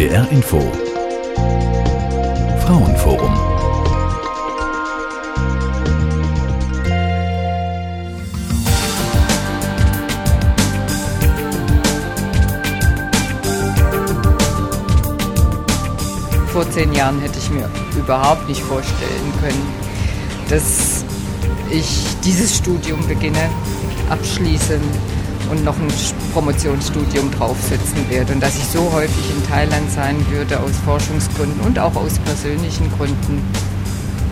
NDR Info. Frauenforum. Vor zehn Jahren hätte ich mir überhaupt nicht vorstellen können, dass ich dieses Studium beginne, abschließe und noch ein Promotionsstudium draufsetzen werde und dass ich so häufig in Thailand sein würde aus Forschungsgründen und auch aus persönlichen Gründen.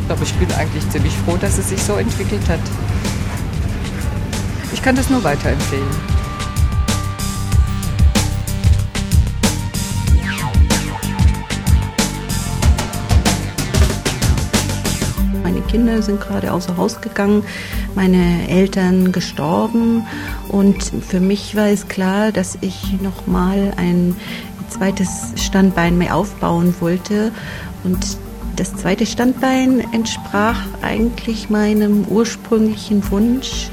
Aber ich bin eigentlich ziemlich froh, dass es sich so entwickelt hat. Ich kann das nur weiterempfehlen. Kinder sind gerade außer Haus gegangen, meine Eltern gestorben und für mich war es klar, dass ich nochmal ein zweites Standbein mehr aufbauen wollte und das zweite Standbein entsprach eigentlich meinem ursprünglichen Wunsch,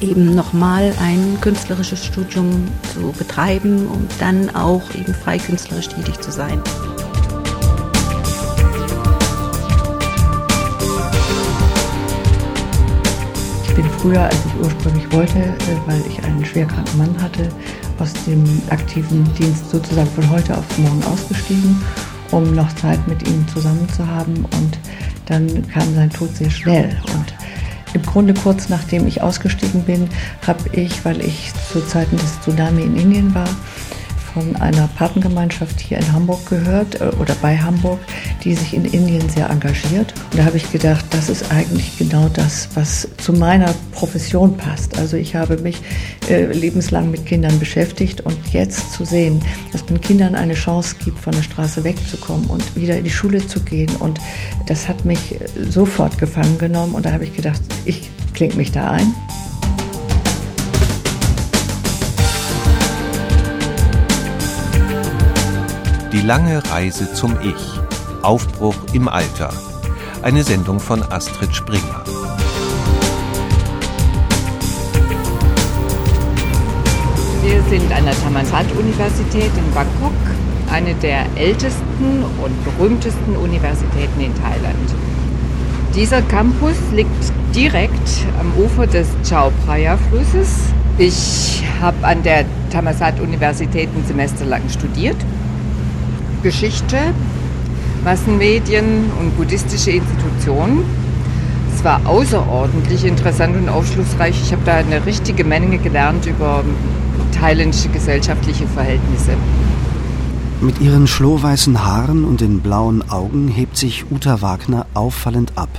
eben nochmal ein künstlerisches Studium zu betreiben und dann auch eben frei künstlerisch tätig zu sein. Früher, als ich ursprünglich wollte, äh, weil ich einen schwerkranken Mann hatte, aus dem aktiven Dienst sozusagen von heute auf morgen ausgestiegen, um noch Zeit mit ihm zusammen zu haben. Und dann kam sein Tod sehr schnell. Und im Grunde kurz nachdem ich ausgestiegen bin, habe ich, weil ich zu Zeiten des Tsunami in Indien war, von einer Patengemeinschaft hier in Hamburg gehört äh, oder bei Hamburg, die sich in Indien sehr engagiert. Und da habe ich gedacht, das ist eigentlich genau das, was zu meiner Profession passt. Also ich habe mich äh, lebenslang mit Kindern beschäftigt und jetzt zu sehen, dass man Kindern eine Chance gibt, von der Straße wegzukommen und wieder in die Schule zu gehen. Und das hat mich äh, sofort gefangen genommen und da habe ich gedacht, ich klinge mich da ein. Die lange Reise zum Ich. Aufbruch im Alter. Eine Sendung von Astrid Springer. Wir sind an der Thammasat-Universität in Bangkok, eine der ältesten und berühmtesten Universitäten in Thailand. Dieser Campus liegt direkt am Ufer des Chao Phraya-Flusses. Ich habe an der Thammasat-Universität ein Semester lang studiert Geschichte, Massenmedien und buddhistische Institutionen. Es war außerordentlich interessant und aufschlussreich. Ich habe da eine richtige Menge gelernt über thailändische gesellschaftliche Verhältnisse. Mit ihren schlohweißen Haaren und den blauen Augen hebt sich Uta Wagner auffallend ab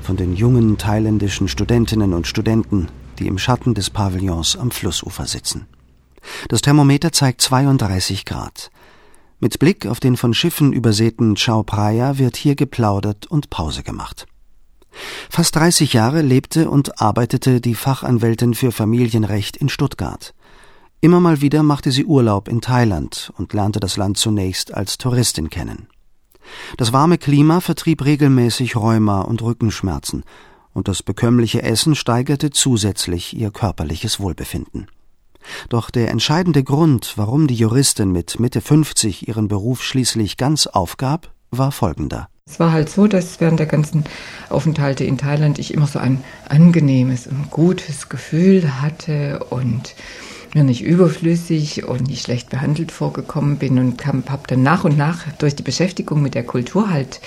von den jungen thailändischen Studentinnen und Studenten, die im Schatten des Pavillons am Flussufer sitzen. Das Thermometer zeigt 32 Grad. Mit Blick auf den von Schiffen übersäten Chao Phraya wird hier geplaudert und Pause gemacht. Fast 30 Jahre lebte und arbeitete die Fachanwältin für Familienrecht in Stuttgart. Immer mal wieder machte sie Urlaub in Thailand und lernte das Land zunächst als Touristin kennen. Das warme Klima vertrieb regelmäßig Rheuma und Rückenschmerzen, und das bekömmliche Essen steigerte zusätzlich ihr körperliches Wohlbefinden. Doch der entscheidende Grund, warum die Juristin mit Mitte 50 ihren Beruf schließlich ganz aufgab, war folgender. Es war halt so, dass während der ganzen Aufenthalte in Thailand ich immer so ein angenehmes und gutes Gefühl hatte und mir nicht überflüssig und nicht schlecht behandelt vorgekommen bin und habe dann nach und nach durch die Beschäftigung mit der Kultur halt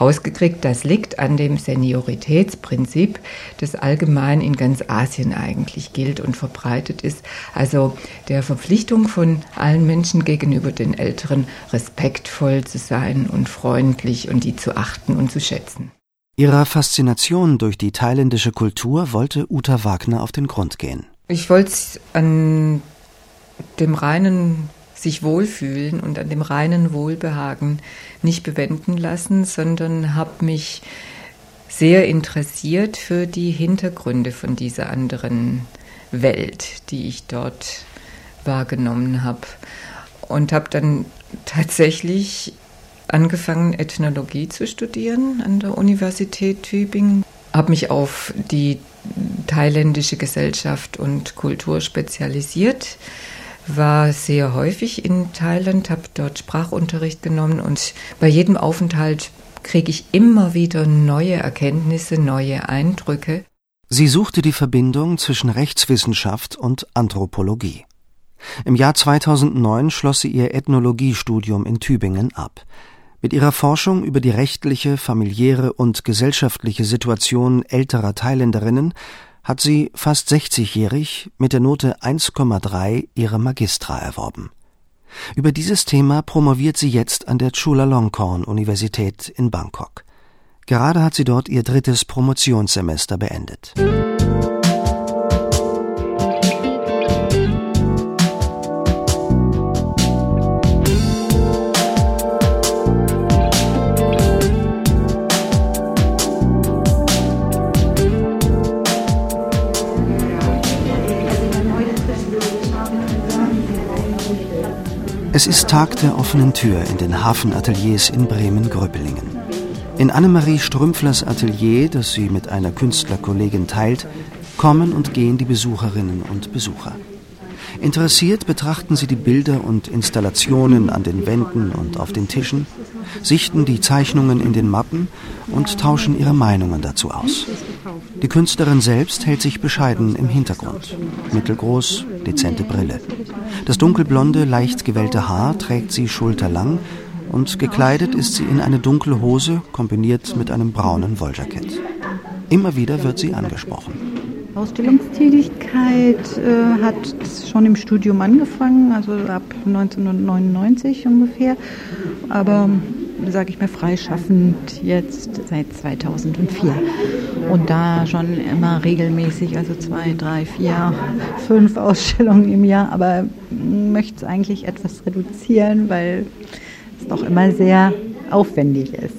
rausgekriegt, das liegt an dem Senioritätsprinzip, das allgemein in ganz Asien eigentlich gilt und verbreitet ist. Also der Verpflichtung von allen Menschen gegenüber den Älteren respektvoll zu sein und freundlich und die zu achten und zu schätzen. Ihrer Faszination durch die thailändische Kultur wollte Uta Wagner auf den Grund gehen. Ich wollte an dem reinen sich wohlfühlen und an dem reinen Wohlbehagen nicht bewenden lassen, sondern habe mich sehr interessiert für die Hintergründe von dieser anderen Welt, die ich dort wahrgenommen habe. Und habe dann tatsächlich angefangen, Ethnologie zu studieren an der Universität Tübingen. Habe mich auf die thailändische Gesellschaft und Kultur spezialisiert war sehr häufig in Thailand, habe dort Sprachunterricht genommen und bei jedem Aufenthalt kriege ich immer wieder neue Erkenntnisse, neue Eindrücke. Sie suchte die Verbindung zwischen Rechtswissenschaft und Anthropologie. Im Jahr 2009 schloss sie ihr Ethnologiestudium in Tübingen ab. Mit ihrer Forschung über die rechtliche, familiäre und gesellschaftliche Situation älterer Thailänderinnen hat sie fast 60-jährig mit der Note 1,3 ihre Magistra erworben. Über dieses Thema promoviert sie jetzt an der Chulalongkorn Universität in Bangkok. Gerade hat sie dort ihr drittes Promotionssemester beendet. Es ist Tag der offenen Tür in den Hafenateliers in Bremen-Gröbelingen. In Annemarie Strümpflers Atelier, das sie mit einer Künstlerkollegin teilt, kommen und gehen die Besucherinnen und Besucher. Interessiert betrachten sie die Bilder und Installationen an den Wänden und auf den Tischen, sichten die Zeichnungen in den Mappen und tauschen ihre Meinungen dazu aus. Die Künstlerin selbst hält sich bescheiden im Hintergrund. Mittelgroß, dezente Brille. Das dunkelblonde, leicht gewellte Haar trägt sie schulterlang und gekleidet ist sie in eine dunkle Hose kombiniert mit einem braunen Wolljackett. Immer wieder wird sie angesprochen. Ausstellungstätigkeit äh, hat schon im Studium angefangen, also ab 1999 ungefähr. Aber sage ich mal, freischaffend jetzt seit 2004. Und da schon immer regelmäßig, also zwei, drei, vier, fünf Ausstellungen im Jahr, aber möchte es eigentlich etwas reduzieren, weil es doch immer sehr aufwendig ist.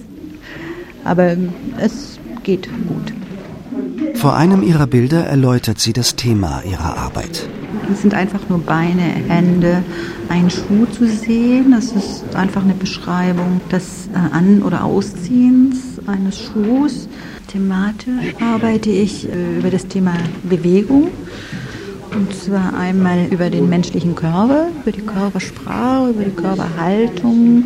Aber es geht gut. Vor einem ihrer Bilder erläutert sie das Thema ihrer Arbeit. Es sind einfach nur Beine, Hände, ein Schuh zu sehen. Das ist einfach eine Beschreibung des äh, An- oder Ausziehens eines Schuhs. Thematisch arbeite ich äh, über das Thema Bewegung. Und zwar einmal über den menschlichen Körper, über die Körpersprache, über die Körperhaltung,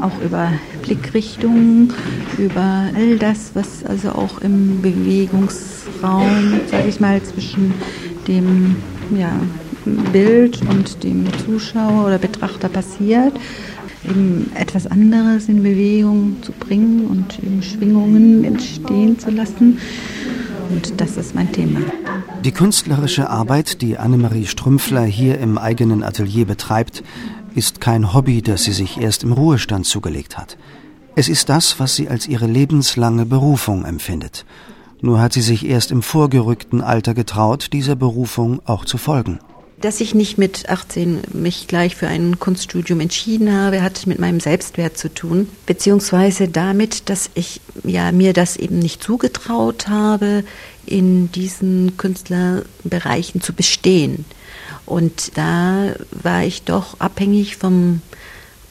auch über Blickrichtung, über all das, was also auch im Bewegungsraum, sage ich mal, zwischen dem ja, Bild und dem Zuschauer oder Betrachter passiert, eben etwas anderes in Bewegung zu bringen und eben Schwingungen entstehen zu lassen. Und das ist mein Thema. Die künstlerische Arbeit, die Annemarie Strümpfler hier im eigenen Atelier betreibt, ist kein Hobby, das sie sich erst im Ruhestand zugelegt hat. Es ist das, was sie als ihre lebenslange Berufung empfindet nur hat sie sich erst im vorgerückten Alter getraut, dieser Berufung auch zu folgen. Dass ich nicht mit 18 mich gleich für ein Kunststudium entschieden habe, hat mit meinem Selbstwert zu tun, beziehungsweise damit, dass ich ja mir das eben nicht zugetraut habe, in diesen Künstlerbereichen zu bestehen. Und da war ich doch abhängig vom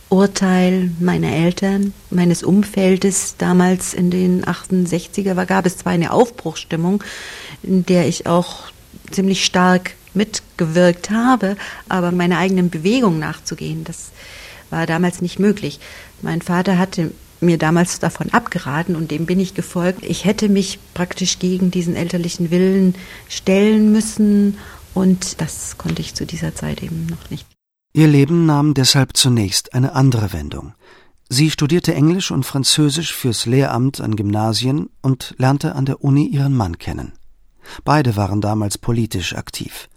Urteil meiner Eltern, meines Umfeldes. Damals in den 68er war, gab es zwar eine Aufbruchsstimmung, in der ich auch ziemlich stark mitgewirkt habe, aber meiner eigenen Bewegung nachzugehen, das war damals nicht möglich. Mein Vater hatte mir damals davon abgeraten und dem bin ich gefolgt. Ich hätte mich praktisch gegen diesen elterlichen Willen stellen müssen und das konnte ich zu dieser Zeit eben noch nicht. Ihr Leben nahm deshalb zunächst eine andere Wendung. Sie studierte Englisch und Französisch fürs Lehramt an Gymnasien und lernte an der Uni ihren Mann kennen. Beide waren damals politisch aktiv.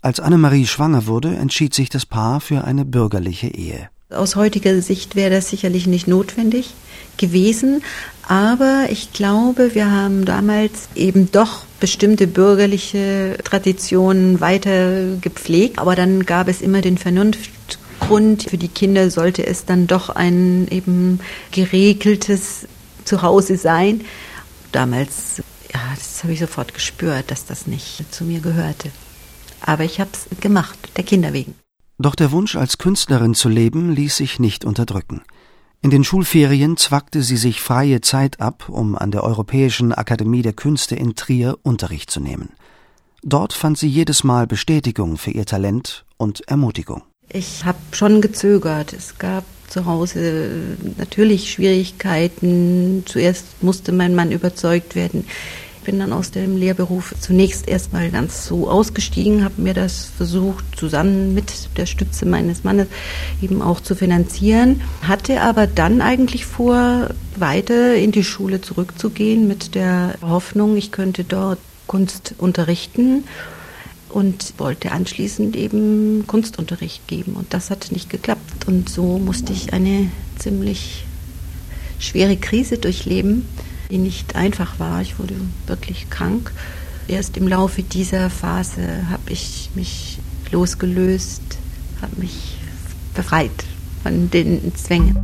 Als Annemarie schwanger wurde, entschied sich das Paar für eine bürgerliche Ehe. Aus heutiger Sicht wäre das sicherlich nicht notwendig gewesen, aber ich glaube, wir haben damals eben doch bestimmte bürgerliche Traditionen weiter gepflegt, aber dann gab es immer den Vernunftgrund, für die Kinder sollte es dann doch ein eben geregeltes Zuhause sein. Damals, ja, das habe ich sofort gespürt, dass das nicht zu mir gehörte. Aber ich habe es gemacht, der Kinder wegen. Doch der Wunsch, als Künstlerin zu leben, ließ sich nicht unterdrücken. In den Schulferien zwackte sie sich freie Zeit ab, um an der Europäischen Akademie der Künste in Trier Unterricht zu nehmen. Dort fand sie jedes Mal Bestätigung für ihr Talent und Ermutigung. Ich habe schon gezögert. Es gab zu Hause natürlich Schwierigkeiten. Zuerst musste mein Mann überzeugt werden. Bin dann aus dem Lehrberuf zunächst erstmal ganz so ausgestiegen, habe mir das versucht, zusammen mit der Stütze meines Mannes eben auch zu finanzieren, hatte aber dann eigentlich vor, weiter in die Schule zurückzugehen mit der Hoffnung, ich könnte dort Kunst unterrichten und wollte anschließend eben Kunstunterricht geben. Und das hat nicht geklappt. Und so musste ich eine ziemlich schwere Krise durchleben, die nicht einfach war. Ich wurde wirklich krank. Erst im Laufe dieser Phase habe ich mich losgelöst, habe mich befreit von den Zwängen.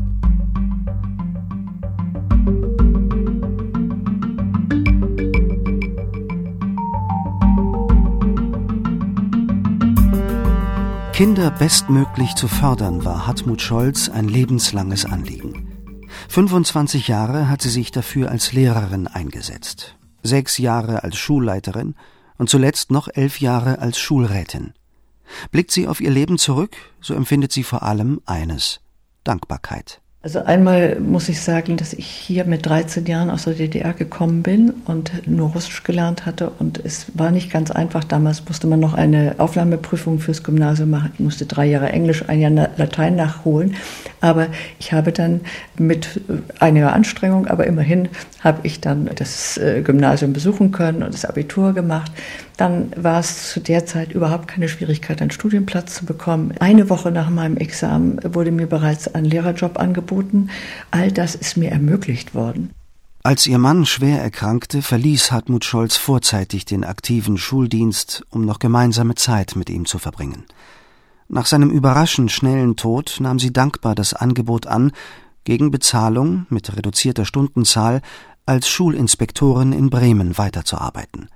Kinder bestmöglich zu fördern, war Hartmut Scholz ein lebenslanges Anliegen. 25 Jahre hat sie sich dafür als Lehrerin eingesetzt, sechs Jahre als Schulleiterin und zuletzt noch elf Jahre als Schulrätin. Blickt sie auf ihr Leben zurück, so empfindet sie vor allem eines Dankbarkeit. Also einmal muss ich sagen, dass ich hier mit 13 Jahren aus der DDR gekommen bin und nur Russisch gelernt hatte und es war nicht ganz einfach. Damals musste man noch eine Aufnahmeprüfung fürs Gymnasium machen. Ich musste drei Jahre Englisch, ein Jahr Latein nachholen. Aber ich habe dann mit einiger Anstrengung, aber immerhin habe ich dann das äh, Gymnasium besuchen können und das Abitur gemacht. Dann war es zu der Zeit überhaupt keine Schwierigkeit, einen Studienplatz zu bekommen. Eine Woche nach meinem Examen wurde mir bereits ein Lehrerjob angeboten. All das ist mir ermöglicht worden. Als ihr Mann schwer erkrankte, verließ Hartmut Scholz vorzeitig den aktiven Schuldienst, um noch gemeinsame Zeit mit ihm zu verbringen. Nach seinem überraschend schnellen Tod nahm sie dankbar das Angebot an, gegen Bezahlung mit reduzierter Stundenzahl als Schulinspektorin in Bremen weiterzuarbeiten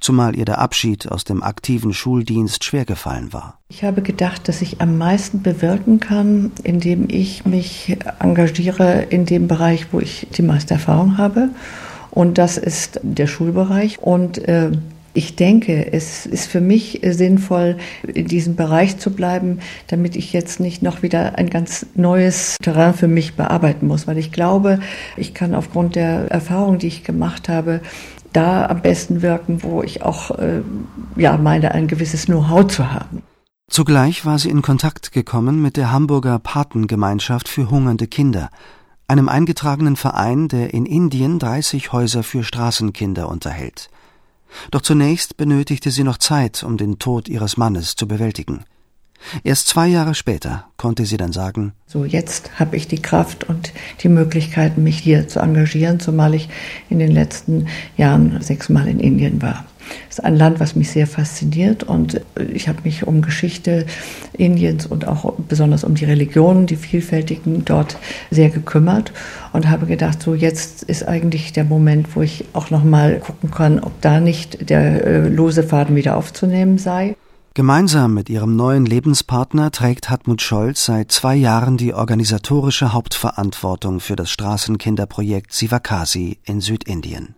zumal ihr der Abschied aus dem aktiven Schuldienst schwergefallen war. Ich habe gedacht, dass ich am meisten bewirken kann, indem ich mich engagiere in dem Bereich, wo ich die meiste Erfahrung habe. Und das ist der Schulbereich. Und äh, ich denke, es ist für mich sinnvoll, in diesem Bereich zu bleiben, damit ich jetzt nicht noch wieder ein ganz neues Terrain für mich bearbeiten muss, weil ich glaube, ich kann aufgrund der Erfahrung, die ich gemacht habe, da am besten wirken, wo ich auch äh, ja meine, ein gewisses Know-how zu haben. Zugleich war sie in Kontakt gekommen mit der Hamburger Patengemeinschaft für hungernde Kinder, einem eingetragenen Verein, der in Indien 30 Häuser für Straßenkinder unterhält. Doch zunächst benötigte sie noch Zeit, um den Tod ihres Mannes zu bewältigen. Erst zwei Jahre später konnte sie dann sagen, so jetzt habe ich die Kraft und die Möglichkeit, mich hier zu engagieren, zumal ich in den letzten Jahren sechsmal in Indien war. Es ist ein Land, was mich sehr fasziniert und ich habe mich um Geschichte Indiens und auch besonders um die Religionen, die vielfältigen dort sehr gekümmert und habe gedacht, so jetzt ist eigentlich der Moment, wo ich auch noch mal gucken kann, ob da nicht der äh, lose Faden wieder aufzunehmen sei. Gemeinsam mit ihrem neuen Lebenspartner trägt Hartmut Scholz seit zwei Jahren die organisatorische Hauptverantwortung für das Straßenkinderprojekt Sivakasi in Südindien.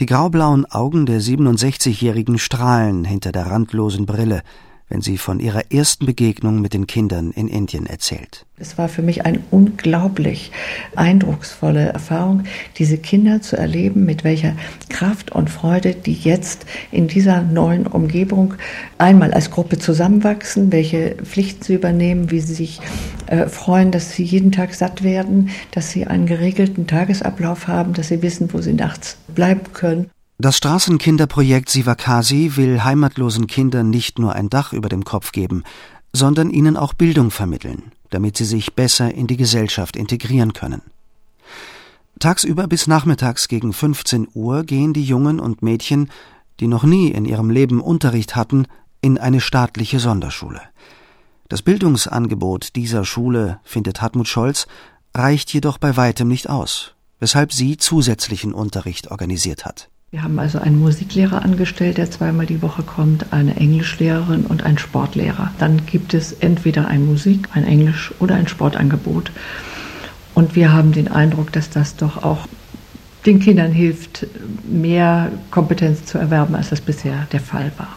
Die graublauen Augen der 67-Jährigen strahlen hinter der randlosen Brille, wenn sie von ihrer ersten Begegnung mit den Kindern in Indien erzählt. Es war für mich eine unglaublich eindrucksvolle Erfahrung, diese Kinder zu erleben, mit welcher Kraft und Freude die jetzt in dieser neuen Umgebung einmal als Gruppe zusammenwachsen, welche Pflichten sie übernehmen, wie sie sich äh, freuen, dass sie jeden Tag satt werden, dass sie einen geregelten Tagesablauf haben, dass sie wissen, wo sie nachts bleiben können. Das Straßenkinderprojekt Sivakasi will heimatlosen Kindern nicht nur ein Dach über dem Kopf geben, sondern ihnen auch Bildung vermitteln, damit sie sich besser in die Gesellschaft integrieren können. Tagsüber bis nachmittags gegen 15 Uhr gehen die Jungen und Mädchen, die noch nie in ihrem Leben Unterricht hatten, in eine staatliche Sonderschule. Das Bildungsangebot dieser Schule, findet Hartmut Scholz, reicht jedoch bei weitem nicht aus, weshalb sie zusätzlichen Unterricht organisiert hat. Wir haben also einen Musiklehrer angestellt, der zweimal die Woche kommt, eine Englischlehrerin und einen Sportlehrer. Dann gibt es entweder ein Musik, ein Englisch oder ein Sportangebot. Und wir haben den Eindruck, dass das doch auch den Kindern hilft, mehr Kompetenz zu erwerben, als das bisher der Fall war.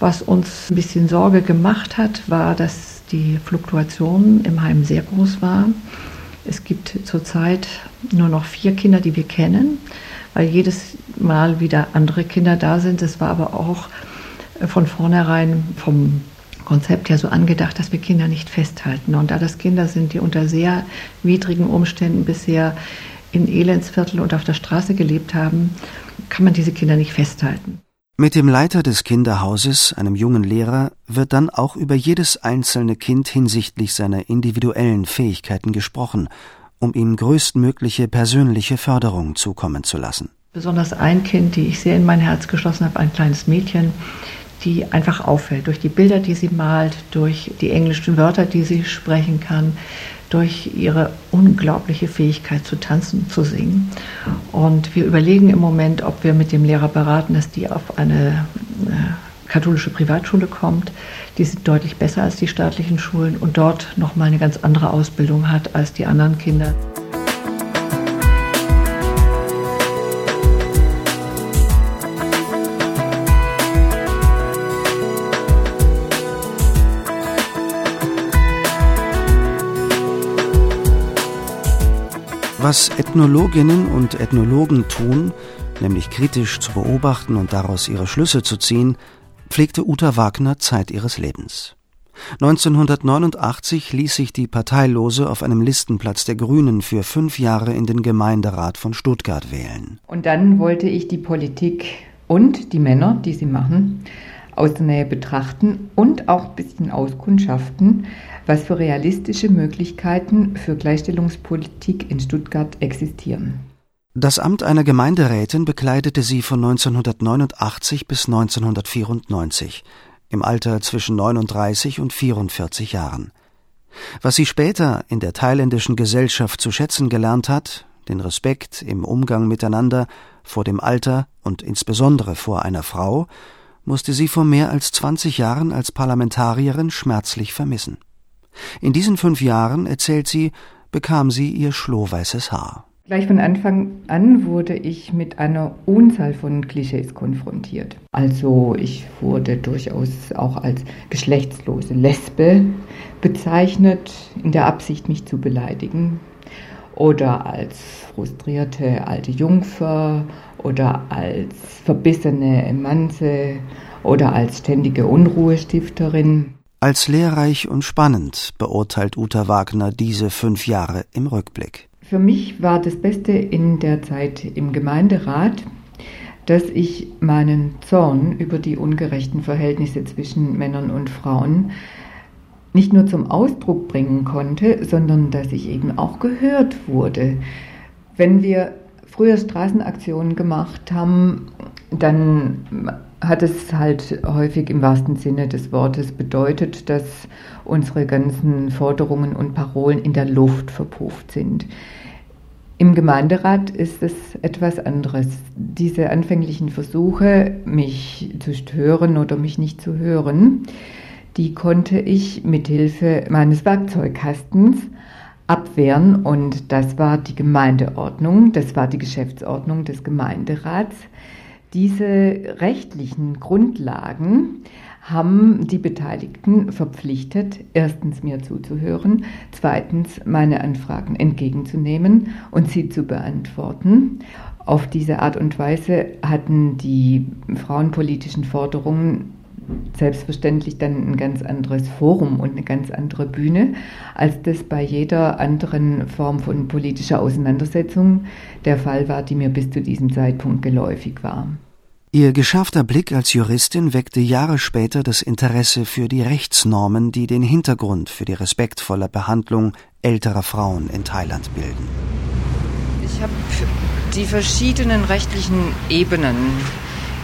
Was uns ein bisschen Sorge gemacht hat, war, dass die Fluktuation im Heim sehr groß war. Es gibt zurzeit nur noch vier Kinder, die wir kennen, weil jedes Mal wieder andere Kinder da sind. Es war aber auch von vornherein vom Konzept her so angedacht, dass wir Kinder nicht festhalten. Und da das Kinder sind, die unter sehr widrigen Umständen bisher in Elendsviertel und auf der Straße gelebt haben, kann man diese Kinder nicht festhalten. Mit dem Leiter des Kinderhauses, einem jungen Lehrer, wird dann auch über jedes einzelne Kind hinsichtlich seiner individuellen Fähigkeiten gesprochen, um ihm größtmögliche persönliche Förderung zukommen zu lassen. Besonders ein Kind, die ich sehr in mein Herz geschlossen habe, ein kleines Mädchen, die einfach auffällt durch die Bilder, die sie malt, durch die englischen Wörter, die sie sprechen kann, durch ihre unglaubliche Fähigkeit zu tanzen, zu singen. Und wir überlegen im Moment, ob wir mit dem Lehrer beraten, dass die auf eine äh, katholische Privatschule kommt. Die sind deutlich besser als die staatlichen Schulen und dort nochmal eine ganz andere Ausbildung hat als die anderen Kinder. Was Ethnologinnen und Ethnologen tun, nämlich kritisch zu beobachten und daraus ihre Schlüsse zu ziehen, pflegte Uta Wagner Zeit ihres Lebens. 1989 ließ sich die Parteilose auf einem Listenplatz der Grünen für fünf Jahre in den Gemeinderat von Stuttgart wählen. Und dann wollte ich die Politik und die Männer, die sie machen, aus der Nähe betrachten und auch ein bisschen auskundschaften, was für realistische Möglichkeiten für Gleichstellungspolitik in Stuttgart existieren. Das Amt einer Gemeinderätin bekleidete sie von 1989 bis 1994, im Alter zwischen 39 und 44 Jahren. Was sie später in der thailändischen Gesellschaft zu schätzen gelernt hat, den Respekt im Umgang miteinander, vor dem Alter und insbesondere vor einer Frau, musste sie vor mehr als 20 Jahren als Parlamentarierin schmerzlich vermissen. In diesen fünf Jahren, erzählt sie, bekam sie ihr schlohweißes Haar. Gleich von Anfang an wurde ich mit einer Unzahl von Klischees konfrontiert. Also ich wurde durchaus auch als geschlechtslose Lesbe bezeichnet, in der Absicht, mich zu beleidigen. Oder als frustrierte alte Jungfer oder als verbissene Manze oder als ständige Unruhestifterin. Als lehrreich und spannend beurteilt Uta Wagner diese fünf Jahre im Rückblick. Für mich war das Beste in der Zeit im Gemeinderat, dass ich meinen Zorn über die ungerechten Verhältnisse zwischen Männern und Frauen nicht nur zum Ausdruck bringen konnte, sondern dass ich eben auch gehört wurde. Wenn wir früher Straßenaktionen gemacht haben, dann hat es halt häufig im wahrsten Sinne des Wortes bedeutet, dass unsere ganzen Forderungen und Parolen in der Luft verpufft sind. Im Gemeinderat ist es etwas anderes. Diese anfänglichen Versuche, mich zu stören oder mich nicht zu hören, die konnte ich mit Hilfe meines Werkzeugkastens abwehren und das war die Gemeindeordnung, das war die Geschäftsordnung des Gemeinderats diese rechtlichen Grundlagen haben die Beteiligten verpflichtet, erstens mir zuzuhören, zweitens meine Anfragen entgegenzunehmen und sie zu beantworten. Auf diese Art und Weise hatten die frauenpolitischen Forderungen selbstverständlich dann ein ganz anderes Forum und eine ganz andere Bühne, als das bei jeder anderen Form von politischer Auseinandersetzung der Fall war, die mir bis zu diesem Zeitpunkt geläufig war. Ihr geschärfter Blick als Juristin weckte Jahre später das Interesse für die Rechtsnormen, die den Hintergrund für die respektvolle Behandlung älterer Frauen in Thailand bilden. Ich habe die verschiedenen rechtlichen Ebenen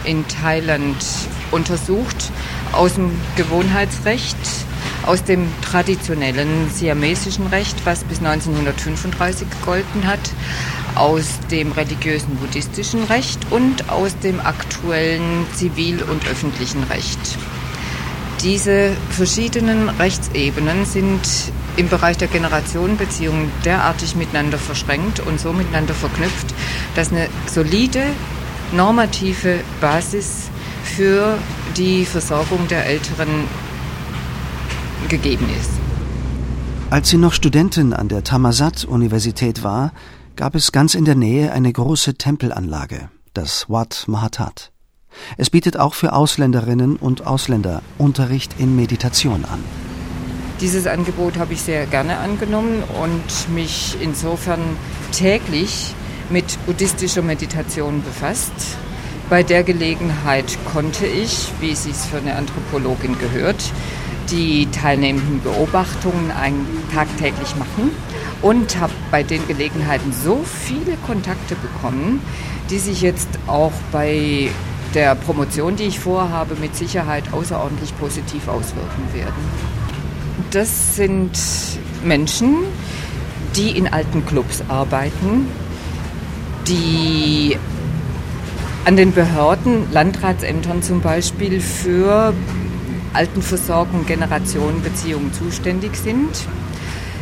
in Thailand untersucht, aus dem Gewohnheitsrecht, aus dem traditionellen siamesischen Recht, was bis 1935 gegolten hat, aus dem religiösen buddhistischen Recht und aus dem aktuellen zivil- und öffentlichen Recht. Diese verschiedenen Rechtsebenen sind im Bereich der Generationenbeziehungen derartig miteinander verschränkt und so miteinander verknüpft, dass eine solide normative Basis für die Versorgung der Älteren gegeben ist. Als sie noch Studentin an der Thammasat-Universität war, gab es ganz in der Nähe eine große Tempelanlage, das Wat Mahatat. Es bietet auch für Ausländerinnen und Ausländer Unterricht in Meditation an. Dieses Angebot habe ich sehr gerne angenommen und mich insofern täglich mit buddhistischer Meditation befasst. Bei der Gelegenheit konnte ich, wie es sich für eine Anthropologin gehört, die teilnehmenden Beobachtungen tagtäglich machen und habe bei den Gelegenheiten so viele Kontakte bekommen, die sich jetzt auch bei der Promotion, die ich vorhabe, mit Sicherheit außerordentlich positiv auswirken werden. Das sind Menschen, die in alten Clubs arbeiten, die an den Behörden, Landratsämtern zum Beispiel, für Altenversorgung, Generationenbeziehungen zuständig sind,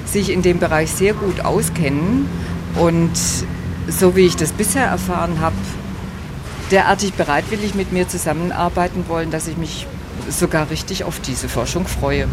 sich in dem Bereich sehr gut auskennen und so wie ich das bisher erfahren habe, derartig bereitwillig mit mir zusammenarbeiten wollen, dass ich mich sogar richtig auf diese Forschung freue.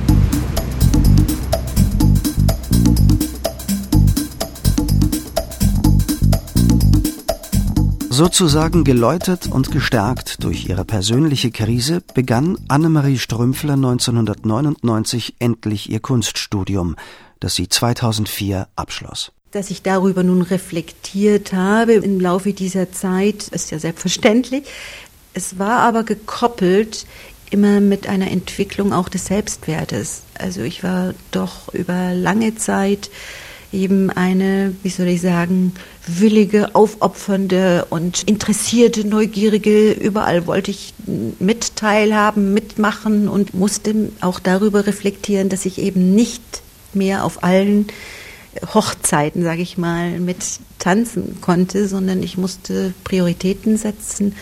Sozusagen geläutert und gestärkt durch ihre persönliche Krise begann Annemarie Strümpfler 1999 endlich ihr Kunststudium, das sie 2004 abschloss. Dass ich darüber nun reflektiert habe im Laufe dieser Zeit, ist ja selbstverständlich. Es war aber gekoppelt immer mit einer Entwicklung auch des Selbstwertes. Also ich war doch über lange Zeit eben eine, wie soll ich sagen, willige, aufopfernde und interessierte, neugierige. Überall wollte ich mit teilhaben, mitmachen und musste auch darüber reflektieren, dass ich eben nicht mehr auf allen Hochzeiten, sage ich mal, mit tanzen konnte, sondern ich musste Prioritäten setzen.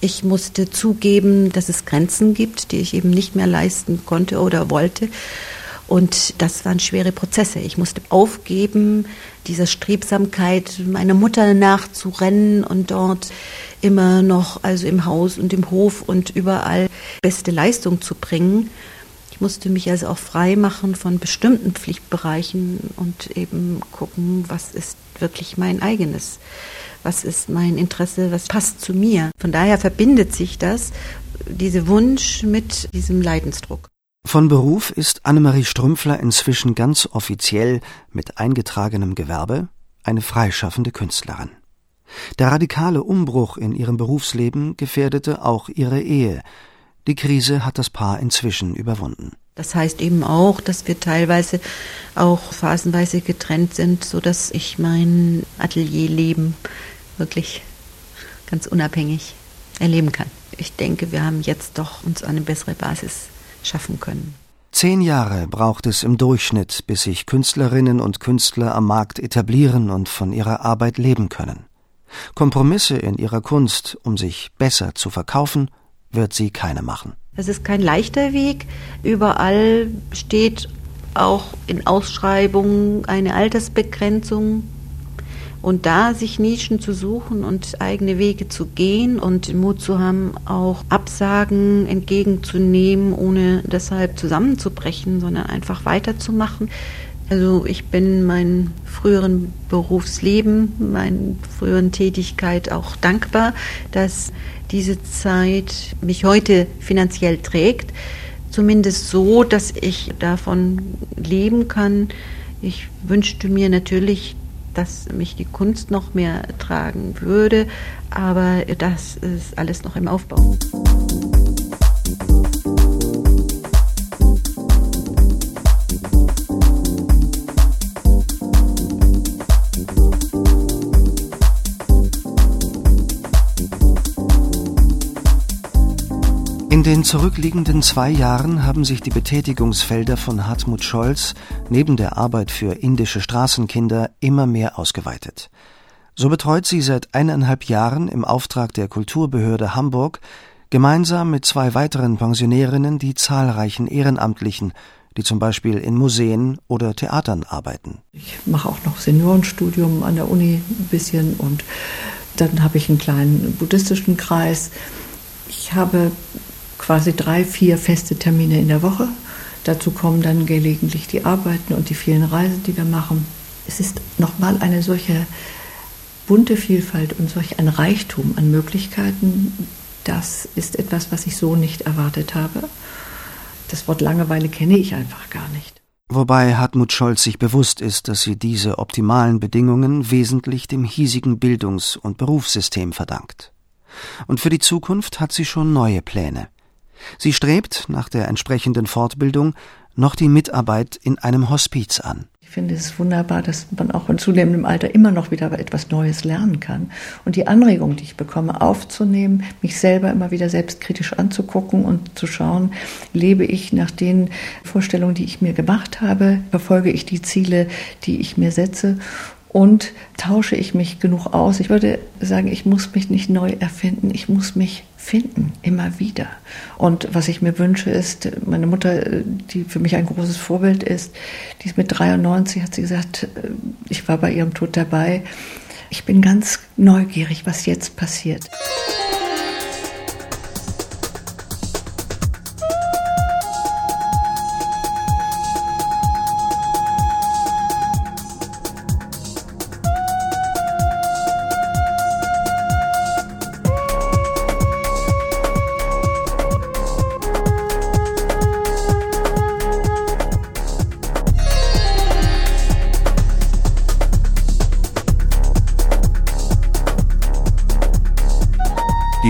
Ich musste zugeben, dass es Grenzen gibt, die ich eben nicht mehr leisten konnte oder wollte. Und das waren schwere Prozesse. Ich musste aufgeben, dieser Strebsamkeit meiner Mutter nachzurennen und dort immer noch, also im Haus und im Hof und überall beste Leistung zu bringen. Ich musste mich also auch frei machen von bestimmten Pflichtbereichen und eben gucken, was ist wirklich mein eigenes, was ist mein Interesse, was passt zu mir. Von daher verbindet sich das, dieser Wunsch mit diesem Leidensdruck. Von Beruf ist Annemarie Strümpfler inzwischen ganz offiziell mit eingetragenem Gewerbe eine freischaffende Künstlerin. Der radikale Umbruch in ihrem Berufsleben gefährdete auch ihre Ehe. Die Krise hat das Paar inzwischen überwunden. Das heißt eben auch, dass wir teilweise auch phasenweise getrennt sind, so dass ich mein Atelierleben wirklich ganz unabhängig erleben kann. Ich denke, wir haben jetzt doch uns eine bessere Basis schaffen können. Zehn Jahre braucht es im Durchschnitt, bis sich Künstlerinnen und Künstler am Markt etablieren und von ihrer Arbeit leben können. Kompromisse in ihrer Kunst, um sich besser zu verkaufen, wird sie keine machen. Es ist kein leichter Weg. Überall steht auch in Ausschreibungen eine Altersbegrenzung und da sich Nischen zu suchen und eigene Wege zu gehen und Mut zu haben, auch Absagen entgegenzunehmen, ohne deshalb zusammenzubrechen, sondern einfach weiterzumachen. Also ich bin meinem früheren Berufsleben, meiner früheren Tätigkeit auch dankbar, dass diese Zeit mich heute finanziell trägt. Zumindest so, dass ich davon leben kann. Ich wünschte mir natürlich, dass mich die Kunst noch mehr tragen würde, aber das ist alles noch im Aufbau. In den zurückliegenden zwei Jahren haben sich die Betätigungsfelder von Hartmut Scholz neben der Arbeit für indische Straßenkinder immer mehr ausgeweitet. So betreut sie seit eineinhalb Jahren im Auftrag der Kulturbehörde Hamburg gemeinsam mit zwei weiteren Pensionärinnen die zahlreichen Ehrenamtlichen, die zum Beispiel in Museen oder Theatern arbeiten. Ich mache auch noch Seniorenstudium an der Uni ein bisschen und dann habe ich einen kleinen buddhistischen Kreis. Ich habe quasi drei, vier feste Termine in der Woche. Dazu kommen dann gelegentlich die Arbeiten und die vielen Reisen, die wir machen. Es ist nochmal eine solche bunte Vielfalt und solch ein Reichtum an Möglichkeiten. Das ist etwas, was ich so nicht erwartet habe. Das Wort Langeweile kenne ich einfach gar nicht. Wobei Hartmut Scholz sich bewusst ist, dass sie diese optimalen Bedingungen wesentlich dem hiesigen Bildungs- und Berufssystem verdankt. Und für die Zukunft hat sie schon neue Pläne. Sie strebt nach der entsprechenden Fortbildung noch die Mitarbeit in einem Hospiz an. Ich finde es wunderbar, dass man auch in zunehmendem Alter immer noch wieder etwas Neues lernen kann. Und die Anregung, die ich bekomme, aufzunehmen, mich selber immer wieder selbstkritisch anzugucken und zu schauen, lebe ich nach den Vorstellungen, die ich mir gemacht habe, verfolge ich die Ziele, die ich mir setze und tausche ich mich genug aus. Ich würde sagen, ich muss mich nicht neu erfinden, ich muss mich finden, immer wieder. Und was ich mir wünsche ist, meine Mutter, die für mich ein großes Vorbild ist, die ist mit 93, hat sie gesagt, ich war bei ihrem Tod dabei. Ich bin ganz neugierig, was jetzt passiert.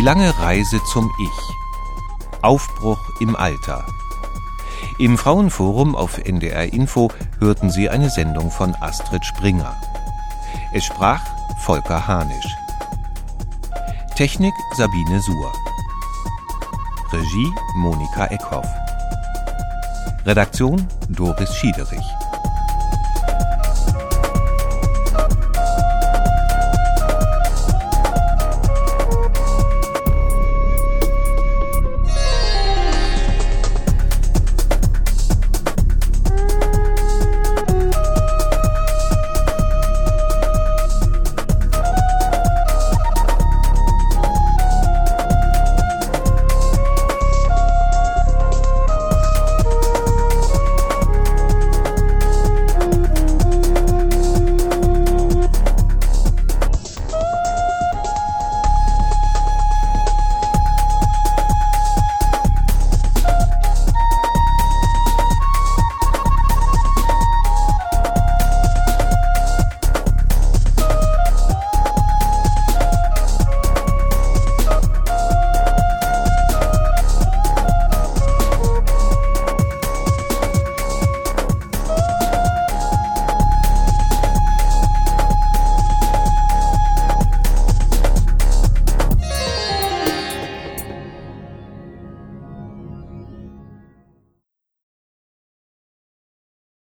Lange Reise zum Ich. Aufbruch im Alter. Im Frauenforum auf NDR Info hörten Sie eine Sendung von Astrid Springer. Es sprach Volker Hanisch. Technik Sabine Suhr. Regie Monika Eckhoff. Redaktion Doris Schiederich.